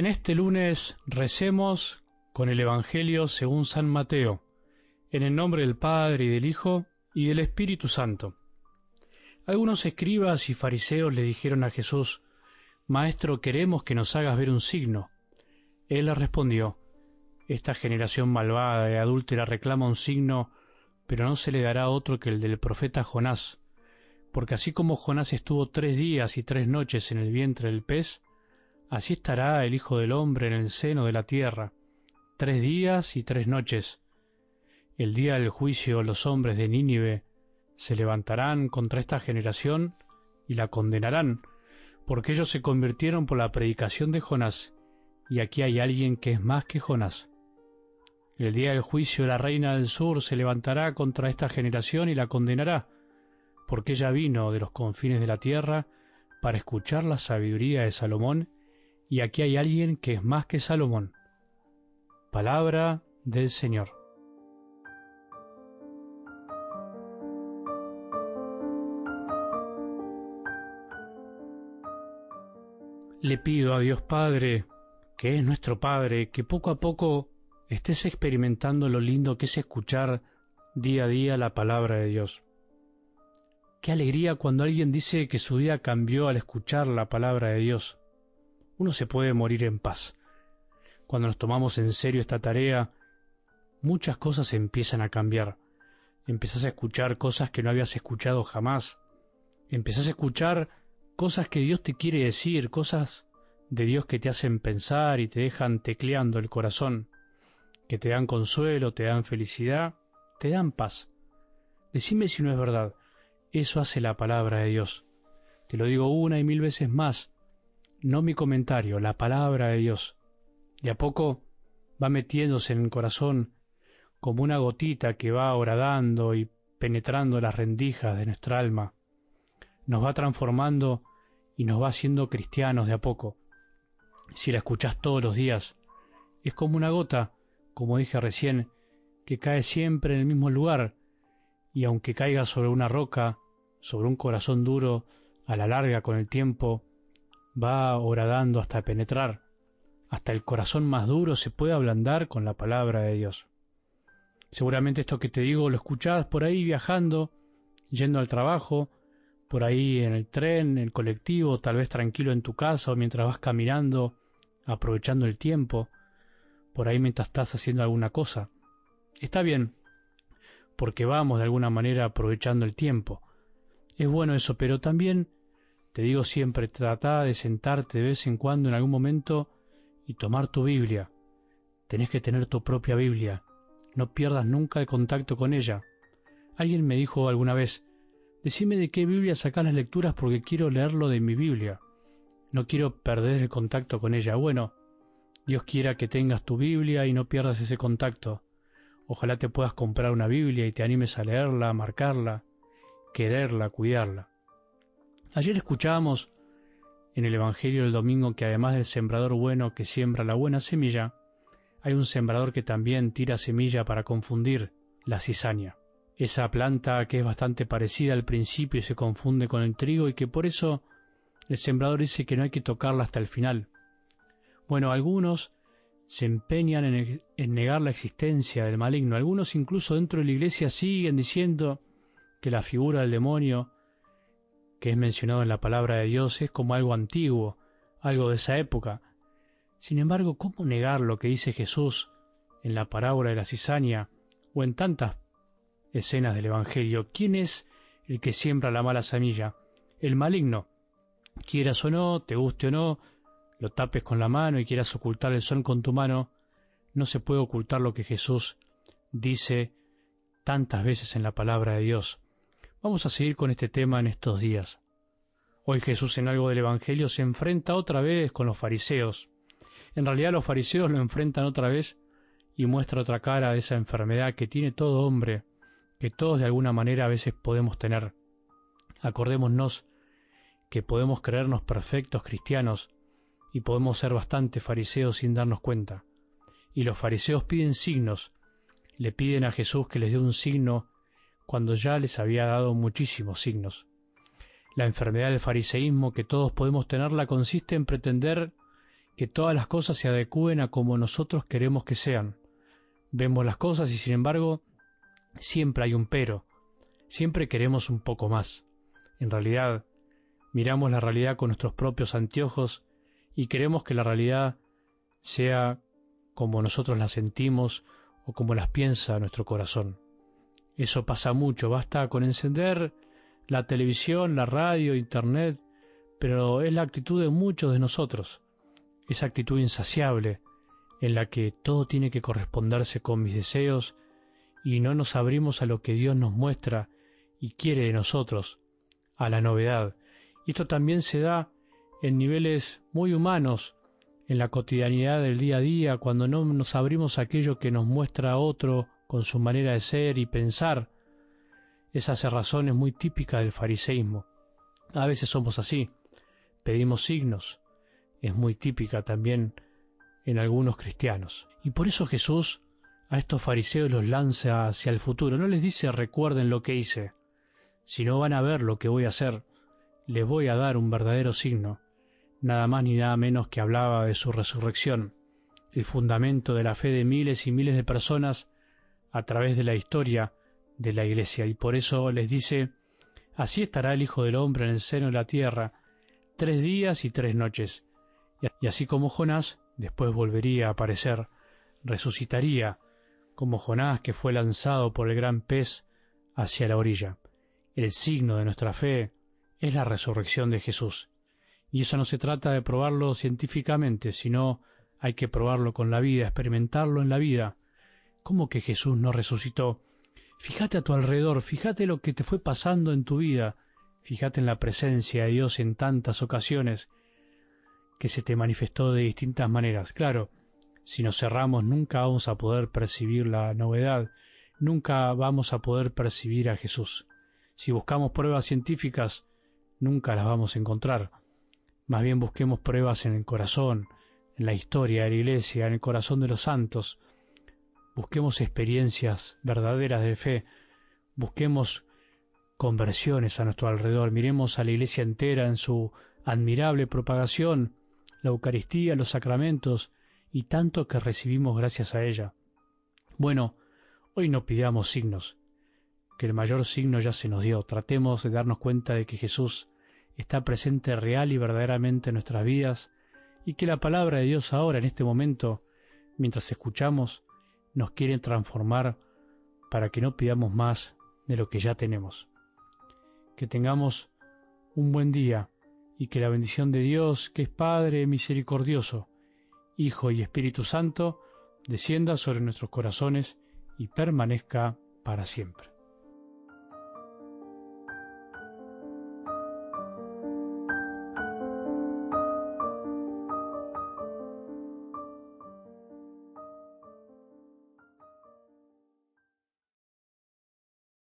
En este lunes recemos con el Evangelio según San Mateo, en el nombre del Padre y del Hijo y del Espíritu Santo. Algunos escribas y fariseos le dijeron a Jesús, Maestro, queremos que nos hagas ver un signo. Él les respondió, Esta generación malvada y adúltera reclama un signo, pero no se le dará otro que el del profeta Jonás, porque así como Jonás estuvo tres días y tres noches en el vientre del pez, Así estará el Hijo del Hombre en el seno de la tierra, tres días y tres noches. El día del juicio los hombres de Nínive se levantarán contra esta generación y la condenarán, porque ellos se convirtieron por la predicación de Jonás, y aquí hay alguien que es más que Jonás. El día del juicio la reina del sur se levantará contra esta generación y la condenará, porque ella vino de los confines de la tierra para escuchar la sabiduría de Salomón y aquí hay alguien que es más que Salomón. Palabra del Señor. Le pido a Dios Padre, que es nuestro Padre, que poco a poco estés experimentando lo lindo que es escuchar día a día la palabra de Dios. Qué alegría cuando alguien dice que su vida cambió al escuchar la palabra de Dios uno se puede morir en paz. Cuando nos tomamos en serio esta tarea, muchas cosas empiezan a cambiar. Empezás a escuchar cosas que no habías escuchado jamás. Empezás a escuchar cosas que Dios te quiere decir, cosas de Dios que te hacen pensar y te dejan tecleando el corazón, que te dan consuelo, te dan felicidad, te dan paz. Decime si no es verdad. Eso hace la palabra de Dios. Te lo digo una y mil veces más no mi comentario, la palabra de Dios. De a poco va metiéndose en el corazón como una gotita que va horadando y penetrando las rendijas de nuestra alma. Nos va transformando y nos va haciendo cristianos de a poco. Si la escuchás todos los días, es como una gota, como dije recién, que cae siempre en el mismo lugar, y aunque caiga sobre una roca, sobre un corazón duro, a la larga con el tiempo, va horadando hasta penetrar, hasta el corazón más duro se puede ablandar con la palabra de Dios. Seguramente esto que te digo lo escuchás por ahí viajando, yendo al trabajo, por ahí en el tren, en el colectivo, tal vez tranquilo en tu casa o mientras vas caminando, aprovechando el tiempo, por ahí mientras estás haciendo alguna cosa. Está bien, porque vamos de alguna manera aprovechando el tiempo. Es bueno eso, pero también te digo siempre, trata de sentarte de vez en cuando en algún momento y tomar tu Biblia. Tenés que tener tu propia Biblia. No pierdas nunca el contacto con ella. Alguien me dijo alguna vez, decime de qué Biblia sacás las lecturas porque quiero leerlo de mi Biblia. No quiero perder el contacto con ella. Bueno, Dios quiera que tengas tu Biblia y no pierdas ese contacto. Ojalá te puedas comprar una Biblia y te animes a leerla, a marcarla, quererla, cuidarla. Ayer escuchábamos en el Evangelio del domingo que además del sembrador bueno que siembra la buena semilla, hay un sembrador que también tira semilla para confundir la cizaña. Esa planta que es bastante parecida al principio y se confunde con el trigo y que por eso el sembrador dice que no hay que tocarla hasta el final. Bueno, algunos se empeñan en, en negar la existencia del maligno. Algunos incluso dentro de la iglesia siguen diciendo que la figura del demonio que es mencionado en la palabra de Dios es como algo antiguo, algo de esa época. Sin embargo, ¿cómo negar lo que dice Jesús en la parábola de la cizaña o en tantas escenas del Evangelio? ¿Quién es el que siembra la mala semilla? El maligno. Quieras o no, te guste o no, lo tapes con la mano y quieras ocultar el sol con tu mano, no se puede ocultar lo que Jesús dice tantas veces en la palabra de Dios. Vamos a seguir con este tema en estos días. Hoy Jesús en algo del Evangelio se enfrenta otra vez con los fariseos. En realidad los fariseos lo enfrentan otra vez y muestra otra cara de esa enfermedad que tiene todo hombre, que todos de alguna manera a veces podemos tener. Acordémonos que podemos creernos perfectos cristianos y podemos ser bastante fariseos sin darnos cuenta. Y los fariseos piden signos, le piden a Jesús que les dé un signo cuando ya les había dado muchísimos signos. La enfermedad del fariseísmo que todos podemos tenerla consiste en pretender que todas las cosas se adecúen a como nosotros queremos que sean. Vemos las cosas y sin embargo siempre hay un pero, siempre queremos un poco más. En realidad, miramos la realidad con nuestros propios anteojos y queremos que la realidad sea como nosotros la sentimos o como las piensa nuestro corazón. Eso pasa mucho, basta con encender la televisión, la radio, internet, pero es la actitud de muchos de nosotros, esa actitud insaciable en la que todo tiene que corresponderse con mis deseos y no nos abrimos a lo que Dios nos muestra y quiere de nosotros, a la novedad. Y esto también se da en niveles muy humanos, en la cotidianidad del día a día, cuando no nos abrimos a aquello que nos muestra otro con su manera de ser y pensar. Esa cerrazón es muy típica del fariseísmo. A veces somos así, pedimos signos, es muy típica también en algunos cristianos. Y por eso Jesús a estos fariseos los lanza hacia el futuro. No les dice recuerden lo que hice, sino van a ver lo que voy a hacer. Les voy a dar un verdadero signo, nada más ni nada menos que hablaba de su resurrección, el fundamento de la fe de miles y miles de personas a través de la historia de la iglesia. Y por eso les dice, así estará el Hijo del Hombre en el seno de la tierra, tres días y tres noches. Y así como Jonás, después volvería a aparecer, resucitaría, como Jonás que fue lanzado por el gran pez hacia la orilla. El signo de nuestra fe es la resurrección de Jesús. Y eso no se trata de probarlo científicamente, sino hay que probarlo con la vida, experimentarlo en la vida. ¿Cómo que Jesús no resucitó? Fíjate a tu alrededor, fíjate lo que te fue pasando en tu vida, fíjate en la presencia de Dios en tantas ocasiones que se te manifestó de distintas maneras. Claro, si nos cerramos nunca vamos a poder percibir la novedad, nunca vamos a poder percibir a Jesús. Si buscamos pruebas científicas, nunca las vamos a encontrar. Más bien busquemos pruebas en el corazón, en la historia de la iglesia, en el corazón de los santos, busquemos experiencias verdaderas de fe, busquemos conversiones a nuestro alrededor, miremos a la iglesia entera en su admirable propagación, la Eucaristía, los sacramentos y tanto que recibimos gracias a ella. Bueno, hoy no pidamos signos, que el mayor signo ya se nos dio, tratemos de darnos cuenta de que Jesús está presente real y verdaderamente en nuestras vidas y que la palabra de Dios ahora, en este momento, mientras escuchamos, nos quiere transformar para que no pidamos más de lo que ya tenemos. Que tengamos un buen día y que la bendición de Dios, que es Padre misericordioso, Hijo y Espíritu Santo, descienda sobre nuestros corazones y permanezca para siempre.